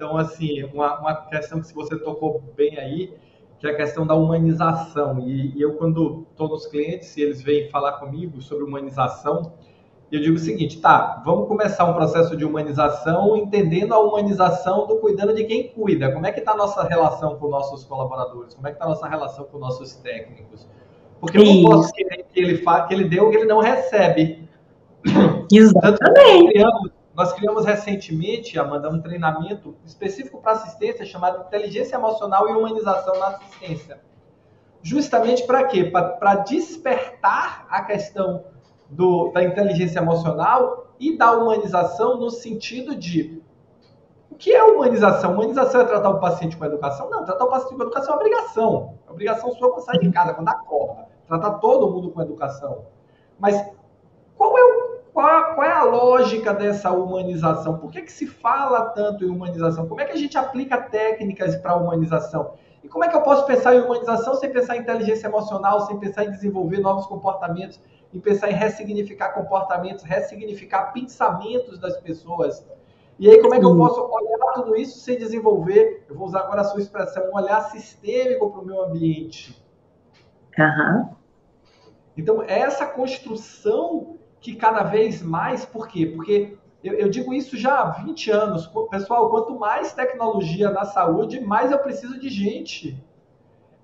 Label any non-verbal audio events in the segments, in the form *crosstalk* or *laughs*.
Então, assim, uma, uma questão que você tocou bem aí, que é a questão da humanização. E, e eu, quando estou nos clientes e eles vêm falar comigo sobre humanização, eu digo o seguinte, tá, vamos começar um processo de humanização entendendo a humanização do cuidando de quem cuida. Como é que está a nossa relação com nossos colaboradores? Como é que está a nossa relação com nossos técnicos? Porque eu não posso querer que ele, fa que ele dê o que ele não recebe. Exatamente. Nós criamos recentemente, Amanda, um treinamento específico para assistência chamado Inteligência Emocional e Humanização na Assistência. Justamente para quê? Para despertar a questão do, da inteligência emocional e da humanização no sentido de o que é humanização? Humanização é tratar o paciente com educação? Não, tratar o paciente com educação é obrigação. É obrigação sua quando sai de casa, quando acorda. Tratar todo mundo com educação. Mas qual é o qual, qual, é a lógica dessa humanização? Por que, que se fala tanto em humanização? Como é que a gente aplica técnicas para a humanização? E como é que eu posso pensar em humanização sem pensar em inteligência emocional, sem pensar em desenvolver novos comportamentos, em pensar em ressignificar comportamentos, ressignificar pensamentos das pessoas? E aí, como é que eu posso olhar tudo isso sem desenvolver, eu vou usar agora a sua expressão, um olhar sistêmico para o meu ambiente? Uhum. Então, essa construção que cada vez mais, por quê? Porque eu, eu, digo isso já há 20 anos. Pessoal, quanto mais tecnologia na saúde, mais eu preciso de gente.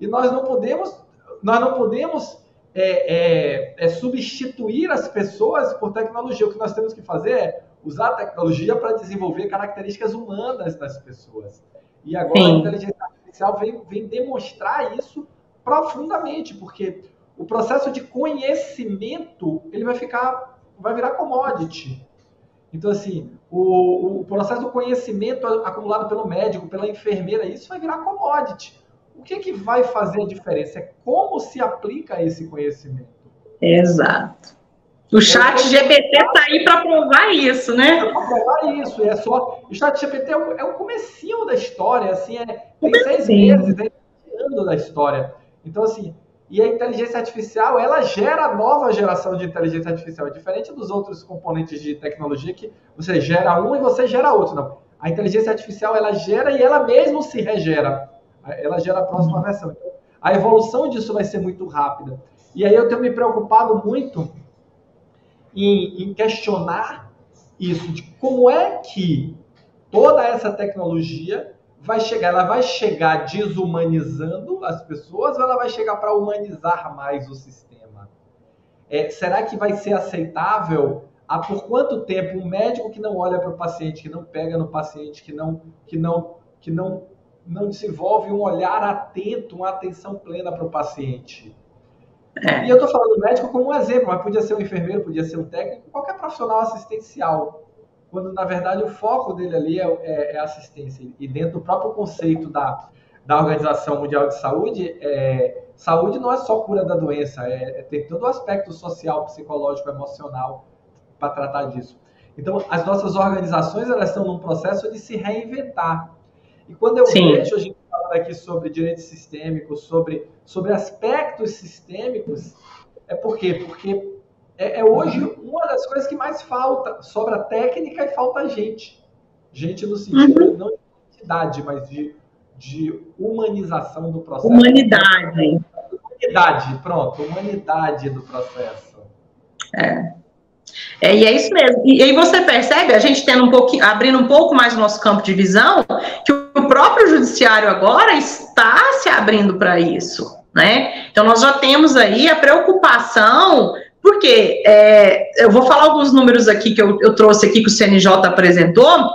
E nós não podemos, nós não podemos é, é, é substituir as pessoas por tecnologia. O que nós temos que fazer é usar a tecnologia para desenvolver características humanas das pessoas. E agora Sim. a inteligência artificial vem, vem demonstrar isso profundamente, porque o processo de conhecimento ele vai ficar, vai virar commodity. Então, assim, o, o processo do conhecimento acumulado pelo médico, pela enfermeira, isso vai virar commodity. O que, que vai fazer a diferença? É como se aplica esse conhecimento. Exato. O chat é, GPT está aí para provar isso, né? Para provar isso. É só, o chat GPT é o, é o comecinho da história, assim, é, tem seis meses, é ano da história. Então, assim, e a inteligência artificial, ela gera nova geração de inteligência artificial, diferente dos outros componentes de tecnologia que você gera um e você gera outro, não. A inteligência artificial, ela gera e ela mesmo se regera. Ela gera a próxima versão. Então, a evolução disso vai ser muito rápida. E aí eu tenho me preocupado muito em, em questionar isso, de como é que toda essa tecnologia vai chegar? Ela vai chegar desumanizando as pessoas ou ela vai chegar para humanizar mais o sistema? É, será que vai ser aceitável há por quanto tempo um médico que não olha para o paciente, que não pega no paciente, que não, que não, que não, não desenvolve um olhar atento, uma atenção plena para o paciente? É. E eu estou falando médico como um exemplo, mas podia ser um enfermeiro, podia ser um técnico, qualquer profissional assistencial quando na verdade o foco dele ali é, é, é assistência. E dentro do próprio conceito da, da Organização Mundial de Saúde, é, saúde não é só cura da doença, é, é tem todo o aspecto social, psicológico, emocional para tratar disso. Então, as nossas organizações elas estão num processo de se reinventar. E quando eu Sim. vejo a gente falando aqui sobre direitos sistêmicos, sobre, sobre aspectos sistêmicos, é por quê? Porque é, é, hoje uma das coisas que mais falta. Sobra técnica e falta gente. Gente no sentido uhum. não de identidade, mas de, de humanização do processo. Humanidade. Humanidade, pronto. Humanidade do processo. É. É, e é isso mesmo. E, e aí você percebe, a gente tendo um pouquinho, abrindo um pouco mais o nosso campo de visão, que o próprio judiciário agora está se abrindo para isso. Né? Então nós já temos aí a preocupação porque é, eu vou falar alguns números aqui que eu, eu trouxe aqui que o CNJ apresentou.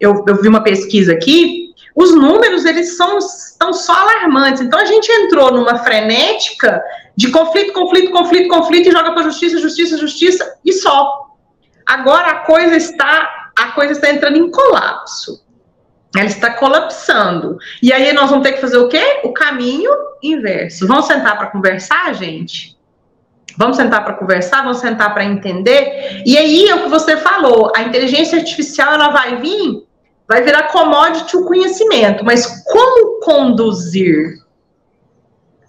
Eu, eu, vi uma pesquisa aqui. Os números eles são estão só alarmantes. Então a gente entrou numa frenética de conflito, conflito, conflito, conflito e joga para justiça, justiça, justiça e só. Agora a coisa está a coisa está entrando em colapso. Ela está colapsando. E aí nós vamos ter que fazer o quê? O caminho inverso. Vamos sentar para conversar, gente? Vamos sentar para conversar, vamos sentar para entender. E aí é o que você falou, a inteligência artificial ela vai vir, vai virar commodity o conhecimento, mas como conduzir?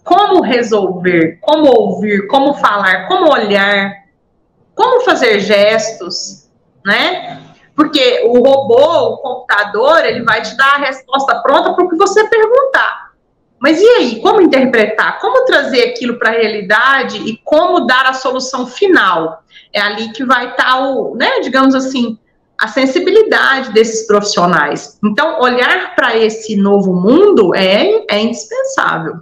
Como resolver? Como ouvir? Como falar? Como olhar? Como fazer gestos, né? Porque o robô, o computador, ele vai te dar a resposta pronta para o que você perguntar. Mas e aí, como interpretar? Como trazer aquilo para a realidade e como dar a solução final? É ali que vai estar tá o, né, digamos assim, a sensibilidade desses profissionais. Então, olhar para esse novo mundo é, é indispensável.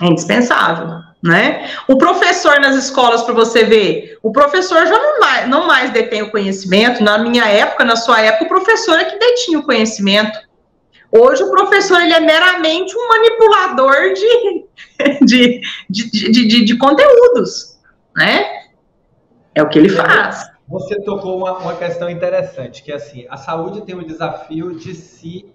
É indispensável, né? O professor nas escolas, para você ver, o professor já não mais, não mais detém o conhecimento. Na minha época, na sua época, o professor é que detinha o conhecimento. Hoje o professor ele é meramente um manipulador *laughs* de, de, de, de, de conteúdos, né? É o que ele faz. Você tocou uma, uma questão interessante, que é assim, a saúde tem o desafio de se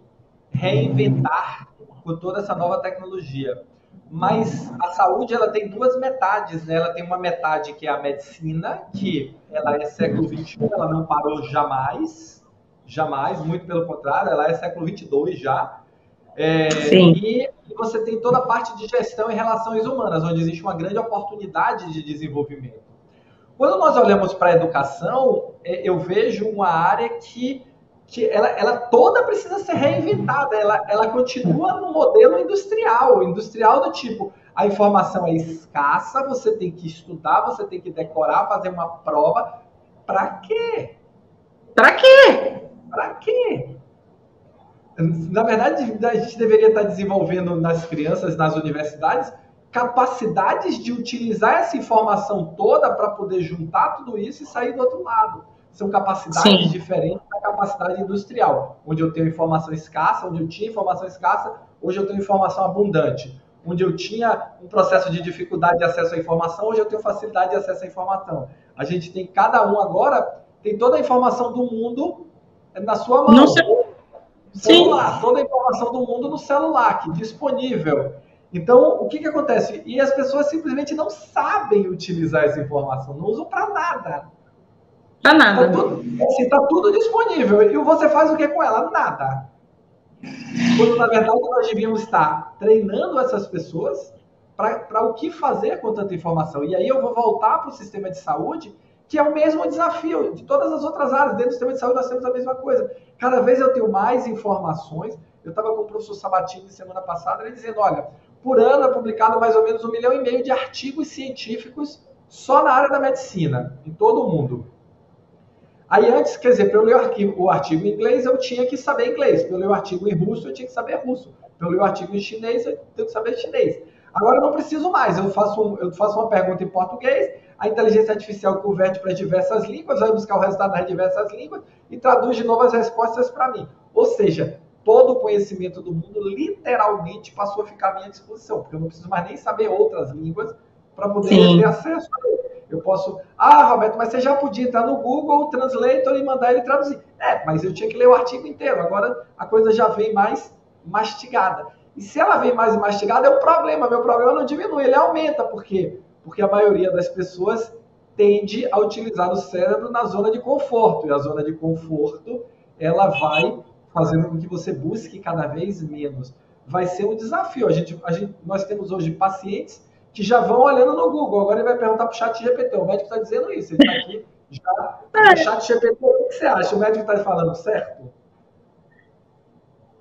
reinventar com toda essa nova tecnologia. Mas a saúde ela tem duas metades, né? Ela tem uma metade que é a medicina, que ela é século XXI, ela não parou jamais, jamais, muito pelo contrário, ela é século 22 já. É, e, e, você tem toda a parte de gestão e relações humanas, onde existe uma grande oportunidade de desenvolvimento. Quando nós olhamos para a educação, é, eu vejo uma área que, que ela, ela toda precisa ser reinventada, ela, ela continua no modelo industrial, industrial do tipo, a informação é escassa, você tem que estudar, você tem que decorar, fazer uma prova. Para quê? Para quê? Para quê? Na verdade, a gente deveria estar desenvolvendo nas crianças, nas universidades, capacidades de utilizar essa informação toda para poder juntar tudo isso e sair do outro lado. São capacidades Sim. diferentes da capacidade industrial, onde eu tenho informação escassa, onde eu tinha informação escassa, hoje eu tenho informação abundante. Onde eu tinha um processo de dificuldade de acesso à informação, hoje eu tenho facilidade de acesso à informação. A gente tem cada um agora tem toda a informação do mundo na sua mão. No celular. celular. Toda a informação do mundo no celular, aqui, disponível. Então, o que, que acontece? E as pessoas simplesmente não sabem utilizar essa informação, não usam para nada. Para nada. Está tudo, assim, tá tudo disponível. E você faz o que com ela? Nada. Quando, na verdade, nós devíamos estar treinando essas pessoas para o que fazer com tanta informação. E aí eu vou voltar para o sistema de saúde que é o mesmo desafio de todas as outras áreas. Dentro do sistema de saúde nós temos a mesma coisa. Cada vez eu tenho mais informações. Eu estava com o professor Sabatini semana passada, ele dizendo, olha, por ano é publicado mais ou menos um milhão e meio de artigos científicos só na área da medicina, em todo o mundo. Aí antes, quer dizer, para eu ler o, o artigo em inglês, eu tinha que saber inglês. Para eu ler o artigo em russo, eu tinha que saber russo. Para eu ler o artigo em chinês, eu tenho que saber chinês. Agora eu não preciso mais. Eu faço, um, eu faço uma pergunta em português, a inteligência artificial converte para diversas línguas, vai buscar o resultado nas diversas línguas e traduz de novas respostas para mim. Ou seja, todo o conhecimento do mundo literalmente passou a ficar à minha disposição, porque eu não preciso mais nem saber outras línguas para poder Sim. ter acesso a ele. Eu posso, ah, Roberto, mas você já podia entrar no Google Translator e mandar ele traduzir. É, mas eu tinha que ler o artigo inteiro. Agora a coisa já vem mais mastigada. E se ela vem mais mastigada, é um problema. Meu problema não diminui, ele aumenta. Por quê? porque a maioria das pessoas tende a utilizar o cérebro na zona de conforto, e a zona de conforto ela vai fazendo com que você busque cada vez menos. Vai ser um desafio. A gente, a gente, nós temos hoje pacientes que já vão olhando no Google. Agora ele vai perguntar para o chat GPT. O médico está dizendo isso. Ele está aqui já. O chat GPT, o que você acha? O médico está falando certo?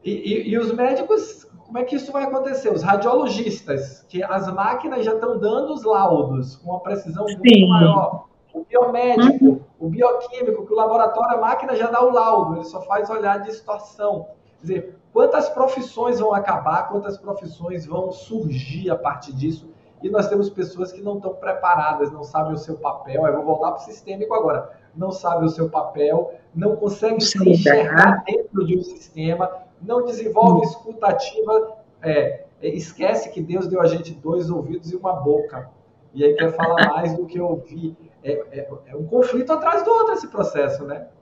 E, e, e, os médicos como é que isso vai acontecer? Os radiologistas, que as máquinas já estão dando os laudos com uma precisão Sim. muito maior. O biomédico, uhum. o bioquímico, que o laboratório, a máquina já dá o laudo, ele só faz olhar de situação. Quer dizer, quantas profissões vão acabar, quantas profissões vão surgir a partir disso? E nós temos pessoas que não estão preparadas, não sabem o seu papel. Eu vou voltar para o sistêmico agora. Não sabem o seu papel, não conseguem se enxergar dentro de um sistema, não desenvolve escutativa, é, esquece que Deus deu a gente dois ouvidos e uma boca. E aí quer falar mais do que ouvir. É, é, é um conflito atrás do outro esse processo, né?